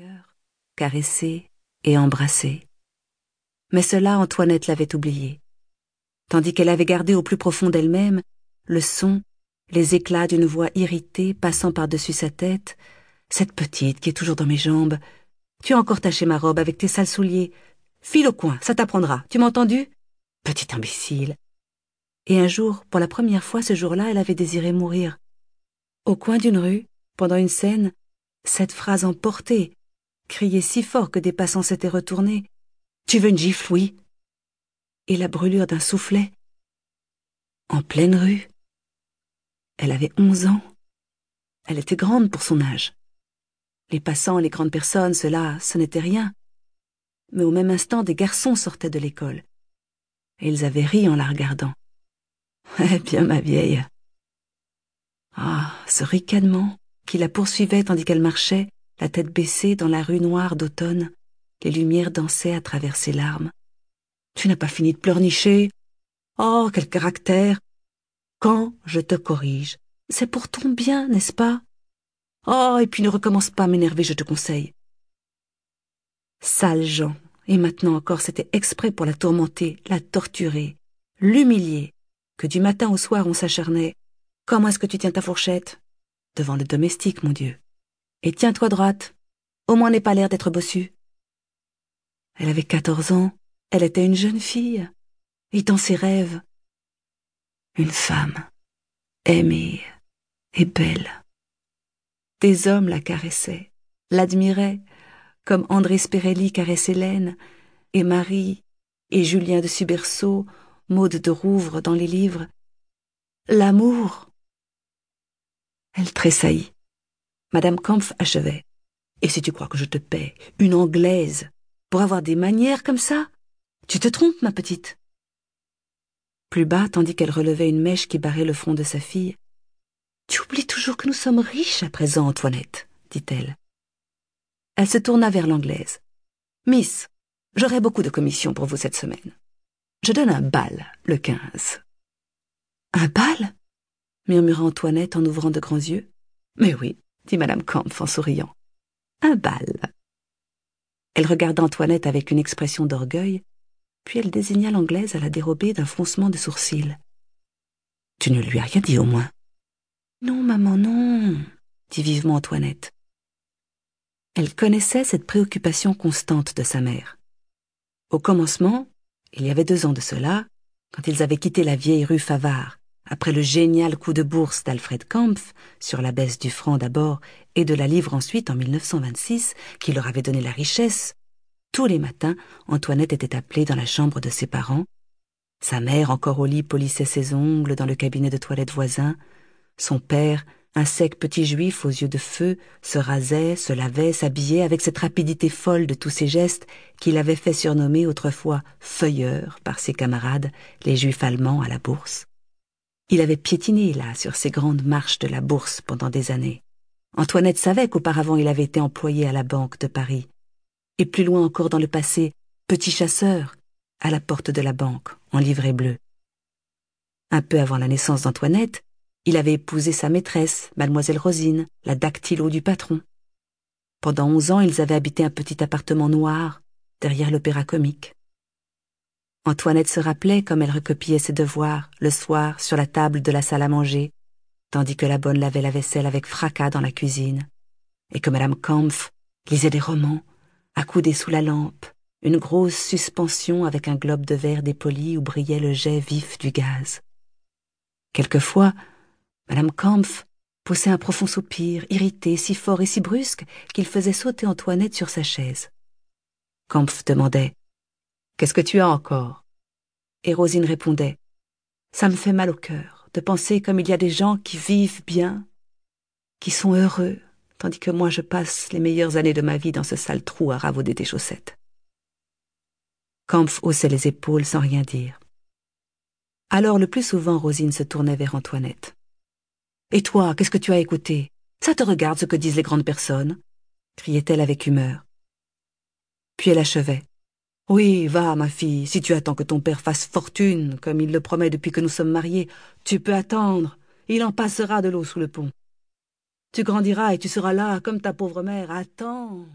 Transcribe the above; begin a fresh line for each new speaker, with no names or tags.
cœur, caressé et embrassé. Mais cela, Antoinette l'avait oublié, tandis qu'elle avait gardé au plus profond d'elle-même le son, les éclats d'une voix irritée passant par-dessus sa tête, cette petite qui est toujours dans mes jambes. Tu as encore taché ma robe avec tes sales souliers. File au coin, ça t'apprendra. Tu m'as entendu? Petit imbécile. Et un jour, pour la première fois ce jour-là, elle avait désiré mourir. Au coin d'une rue, pendant une scène, cette phrase emportée, criée si fort que des passants s'étaient retournés. Tu veux une gifle, oui Et la brûlure d'un soufflet. En pleine rue. Elle avait onze ans. Elle était grande pour son âge. Les passants, les grandes personnes, cela, ce n'était rien. Mais au même instant, des garçons sortaient de l'école. Et ils avaient ri en la regardant. Eh bien, ma vieille. Ah, ce ricanement qui la poursuivait tandis qu'elle marchait, la tête baissée dans la rue noire d'automne, les lumières dansaient à travers ses larmes. Tu n'as pas fini de pleurnicher. Oh, quel caractère. Quand je te corrige, c'est pour ton bien, n'est-ce pas? Oh, et puis ne recommence pas à m'énerver, je te conseille. Sale Jean, et maintenant encore c'était exprès pour la tourmenter, la torturer, l'humilier, que du matin au soir on s'acharnait. Comment est-ce que tu tiens ta fourchette? Devant le domestique, mon Dieu. Et tiens-toi droite. Au moins n'aie pas l'air d'être bossu. Elle avait quatorze ans, elle était une jeune fille, et dans ses rêves, une femme, aimée et belle. Des hommes la caressaient, l'admiraient, comme André Spirelli caressait Hélène, et Marie, et Julien de Suberceau, Maude de Rouvre dans les livres. L'amour Elle tressaillit. Madame Kampf achevait. Et si tu crois que je te paie, une Anglaise, pour avoir des manières comme ça Tu te trompes, ma petite. Plus bas, tandis qu'elle relevait une mèche qui barrait le front de sa fille, tu oublies toujours que nous sommes riches à présent, Antoinette, dit-elle. Elle se tourna vers l'anglaise. Miss, j'aurai beaucoup de commissions pour vous cette semaine. Je donne un bal le quinze. Un bal? murmura Antoinette en ouvrant de grands yeux. Mais oui, dit madame Kampf en souriant. Un bal. Elle regarda Antoinette avec une expression d'orgueil, puis elle désigna l'anglaise à la dérobée d'un froncement de sourcils. Tu ne lui as rien dit au moins. Non, maman, non, dit vivement Antoinette. Elle connaissait cette préoccupation constante de sa mère. Au commencement, il y avait deux ans de cela, quand ils avaient quitté la vieille rue Favard, après le génial coup de bourse d'Alfred Kampf, sur la baisse du franc d'abord et de la livre ensuite en 1926, qui leur avait donné la richesse, tous les matins, Antoinette était appelée dans la chambre de ses parents. Sa mère, encore au lit, polissait ses ongles dans le cabinet de toilette voisin, son père, un sec petit juif aux yeux de feu, se rasait, se lavait, s'habillait avec cette rapidité folle de tous ses gestes qu'il avait fait surnommer autrefois feuilleur par ses camarades, les juifs allemands à la bourse. Il avait piétiné là sur ces grandes marches de la bourse pendant des années. Antoinette savait qu'auparavant il avait été employé à la Banque de Paris. Et plus loin encore dans le passé, petit chasseur, à la porte de la banque, en livret bleu. Un peu avant la naissance d'Antoinette, il avait épousé sa maîtresse, mademoiselle Rosine, la dactylo du patron. Pendant onze ans, ils avaient habité un petit appartement noir, derrière l'opéra comique. Antoinette se rappelait comme elle recopiait ses devoirs, le soir, sur la table de la salle à manger, tandis que la bonne lavait la vaisselle avec fracas dans la cuisine, et que madame Kampf lisait des romans, accoudée sous la lampe, une grosse suspension avec un globe de verre dépoli où brillait le jet vif du gaz. Quelquefois, Madame Kampf poussait un profond soupir, irrité, si fort et si brusque qu'il faisait sauter Antoinette sur sa chaise. Kampf demandait Qu'est-ce que tu as encore? Et Rosine répondait Ça me fait mal au cœur de penser comme il y a des gens qui vivent bien, qui sont heureux, tandis que moi je passe les meilleures années de ma vie dans ce sale trou à ravauder tes chaussettes. Kampf haussait les épaules sans rien dire. Alors le plus souvent Rosine se tournait vers Antoinette. Et toi, qu'est-ce que tu as écouté? Ça te regarde ce que disent les grandes personnes criait-elle avec humeur. Puis elle achevait. Oui, va, ma fille, si tu attends que ton père fasse fortune, comme il le promet depuis que nous sommes mariés, tu peux attendre. Il en passera de l'eau sous le pont. Tu grandiras et tu seras là, comme ta pauvre mère. Attends.